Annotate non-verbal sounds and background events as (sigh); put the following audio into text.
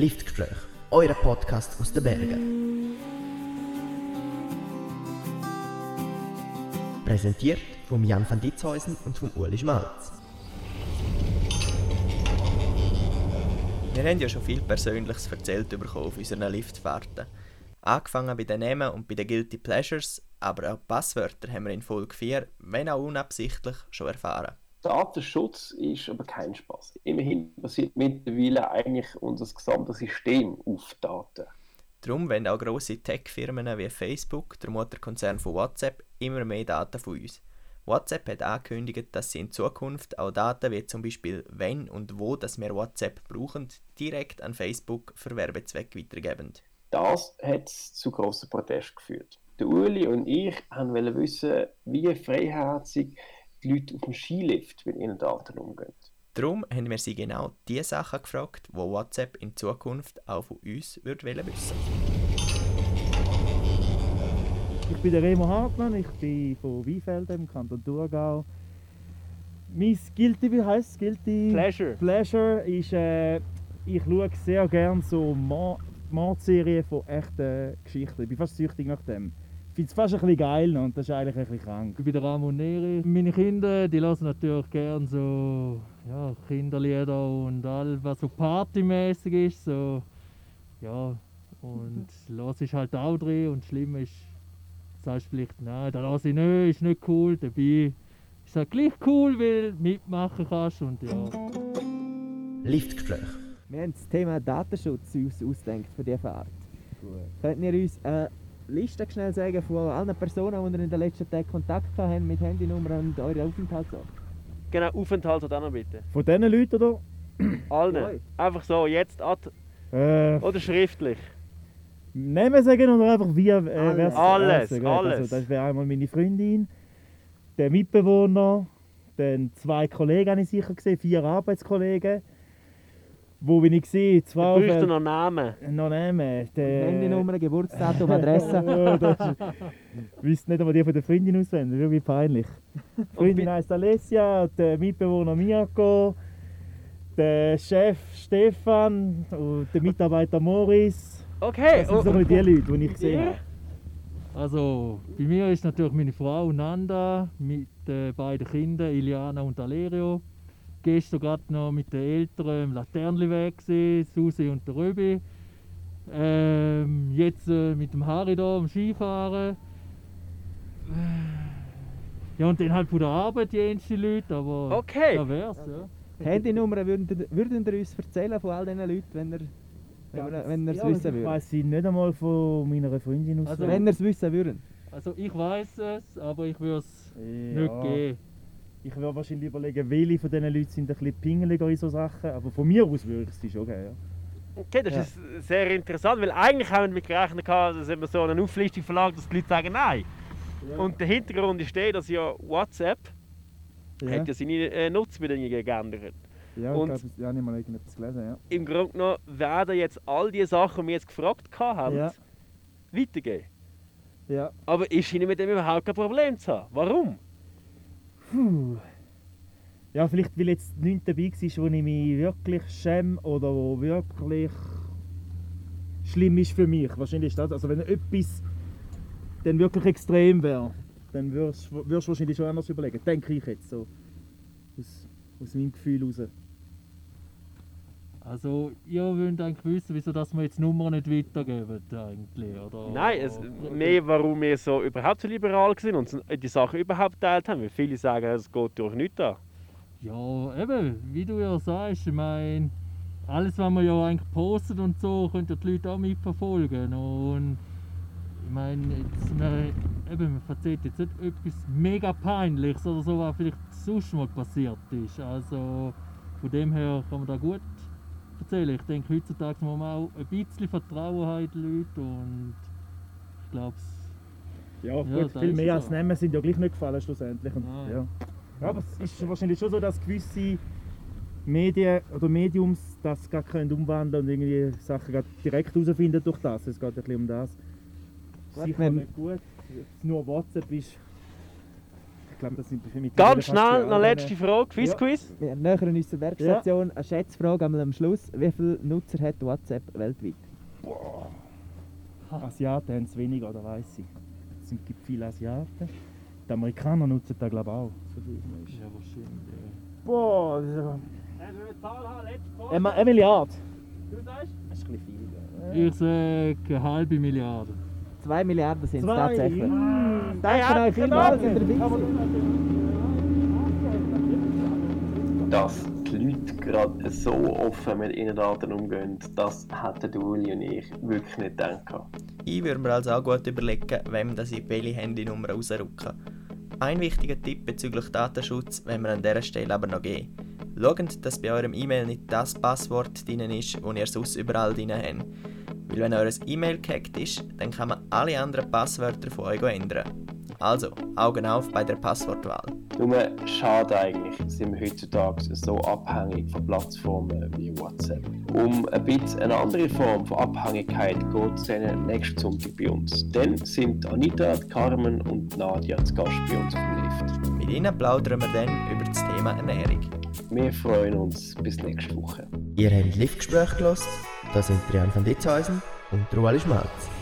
Liftgespräch, euer Podcast aus den Bergen. Präsentiert von Jan van Ditzhäusen und von Uli Schmalz. Wir haben ja schon viel Persönliches erzählt bekommen auf unseren Liftfahrten. Angefangen bei den Namen und bei den Guilty Pleasures, aber auch Passwörter haben wir in Folge 4, wenn auch unabsichtlich, schon erfahren. Datenschutz ist aber kein Spaß. Immerhin basiert mittlerweile eigentlich unser gesamtes System auf Daten. Darum wollen auch grosse Tech-Firmen wie Facebook, der Mutterkonzern von WhatsApp, immer mehr Daten von uns. WhatsApp hat angekündigt, dass sie in Zukunft auch Daten wie zum Beispiel wenn und wo dass wir WhatsApp brauchen, direkt an Facebook für Werbezwecke weitergeben. Das hat zu grossen Protesten geführt. Der Uli und ich wollten wissen, wie freiherzig die Leute auf dem Skilift mit ihren Daten umgehen. Darum haben wir sie genau die Sachen gefragt, die WhatsApp in Zukunft auch von uns würde wissen Ich bin der Remo Hartmann, ich bin von Weinfelden im Kanton Thurgau. Mein Guilty, wie heisst es? Guilty Pleasure. Pleasure ist, äh, ich schaue sehr gerne so Mordserien von echten Geschichten. Ich bin fast süchtig nach dem. Finde es fast ein bisschen geil und das ist eigentlich ein bisschen krank. Ich bin der Ramon Neri. Meine Kinder, die hören natürlich gerne so ja, Kinderlieder und all, was so partymäßig ist. So, ja, und (laughs) los ist halt auch drin und schlimm ist, sagst du vielleicht, nein, da lasse ich nicht, ist nicht cool. Dabei ist es gleich cool, weil du mitmachen kannst und ja. Liftgespräch. Wir haben das Thema Datenschutz uns ausgedacht für diese Fahrt. Könnt ihr uns eine Liste schnell sagen von allen Personen, die ihr in den letzten Tagen Kontakt haben mit Handynummer und euren Aufenthaltsort? Genau, Aufenthaltsort auch noch bitte. Von diesen Leuten, oder? Allen. Einfach so, jetzt ad Äh, oder schriftlich. Namen sagen oder einfach wie äh, wer's- Alles, also, alles. Also, das wäre einmal meine Freundin, der Mitbewohner, dann zwei Kollegen habe ich sicher gesehen, vier Arbeitskollegen. Wo bin ich gesehen? Ich Zwei bräuchte noch Namen. noch Namen. Der Handynummer, Geburtsdatum, (laughs) Adresse. Ja, das ist- Ich wüsste nicht einmal die von der Freundin auswendig, wirklich peinlich. Die (laughs) Freundin heisst Alessia, der Mitbewohner Mirko, der Chef Stefan und der Mitarbeiter Morris. Okay, Das sind so oh, die Leute, die ich gesehen habe. Also, bei mir ist natürlich meine Frau Nanda mit den beiden Kindern, Iliana und Alerio. Gestern gerade noch mit den Eltern im Laternenweg gesehen, Susi und der Röbi. Ähm, jetzt äh, mit dem Harry da am Skifahren. Ja, und dann halt von der Arbeit die einzelnen Leute, aber Okay. da wär's, ja. Handynummer würden, würden ihr uns erzählen von all diesen Leuten, wenn ihr wenn ihr, wenn ihr es Ja, wissen Ich würdet? weiss sie nicht einmal von meiner Freundin aus. Also, Wenn ihr es wissen würden. Also ich weiß es, aber ich würde es Ja. nicht geben. Ich würde wahrscheinlich überlegen, welche von diesen Leuten sind ein bisschen pingeliger in so Sachen. Aber von mir aus würde ich sie schon geben. Ja. Okay, das Ja. ist sehr interessant, weil eigentlich haben wir damit gerechnet, dass wir so eine Auflistung verlangt, dass die Leute sagen Nein. Und der Hintergrund ist der, dass ja WhatsApp Ja, hat ja seine äh, Nutzbedingungen geändert. ja und- ich glaube, ja, nicht mal irgendetwas gelesen. Ja. Im Grunde genommen werden jetzt all die Sachen, die wir jetzt gefragt haben, Ja. weitergehen. Ja. Aber ist ihnen mit dem überhaupt kein Problem zu haben? Warum? Puh. Ja, vielleicht weil jetzt nichts dabei war, wo ich mich wirklich schäme oder wo wirklich schlimm ist für mich. Wahrscheinlich ist das. Also wenn etwas dann wirklich extrem wäre, dann würdest du wahrscheinlich schon anders überlegen. Denke ich jetzt so. Aus, aus meinem Gefühl heraus. Also, ihr wollt eigentlich wissen, wieso dass wir jetzt Nummern nicht weitergeben eigentlich, oder? Nein, es, mehr warum wir so überhaupt so liberal sind und die Sachen überhaupt geteilt haben. Weil viele sagen, es geht durch nichts an. Ja, eben, wie du ja sagst, ich meine, alles, was man ja eigentlich postet und so, können ja die Leute auch mitverfolgen. Und ich meine, jetzt, man, eben, man erzählt jetzt nicht etwas mega Peinliches oder so, was vielleicht sonst mal passiert ist. Also von dem her kann man da gut erzählen. Ich denke, heutzutage muss man auch ein bisschen Vertrauen haben in die Leute und ich glaube, Ja, Ja, gut, viel mehr es als. Nehmen sind ja gleich nicht gefallen schlussendlich. Und, Nein. ja. ja, aber es ist wahrscheinlich schon so, dass gewisse Medien oder Mediums das gar können umwandeln und irgendwie Sachen direkt herausfinden durch das. Es geht ein bisschen um das. Gut, Sicher nicht gut. Jetzt nur WhatsApp ist. Glaube, das sind für mich Ganz schnell, noch letzte Frage, Quizquiz. Wir nähern uns zur Werkstation. Eine Schätzfrage einmal am Schluss. Wie viele Nutzer hat WhatsApp weltweit? Asiaten haben es weniger, oder weiß ich. Es sind- gibt viele Asiaten. Die Amerikaner nutzen das, glaube ich, auch. Man ist. Ja, wahrscheinlich. ja. Boah, das Hast du eine Zahl haben, letzte ist eine, eine Milliarde. Du sagst? Das ist ein bisschen viel. Ich sage eine halbe Milliarde. 2 Milliarden sind es tatsächlich. Mm. Danke euch vielmals, dass ihr dabei seid. Dass die Leute gerade so offen mit ihren Daten umgehen, das hätten Uli und ich wirklich nicht gedacht. Ich würde mir also auch gut überlegen, wem das ich welche Handynummer rausrücken. Ein wichtiger Tipp bezüglich Datenschutz wenn wir an dieser Stelle aber noch geben. Schaut, dass bei eurem E-Mail nicht das Passwort drin ist, das ihr sonst überall drin habt. Weil wenn eures E-Mail gehackt ist, dann kann man alle anderen Passwörter von euch ändern. Also, Augen auf bei der Passwortwahl. Nur schade eigentlich, sind wir heutzutage so abhängig von Plattformen wie WhatsApp. Um ein bisschen eine andere Form von Abhängigkeit geht es dann nächsten Sonntag bei uns. Dann sind Anita, Carmen und Nadia zu Gast bei uns auf dem Lift. Mit ihnen plaudern wir dann über das Thema Ernährung. Wir freuen uns bis nächste Woche. Ihr habt Liftgespräch gelost. Da sind Trian van Ditzhäusen und Ruali Schmalz.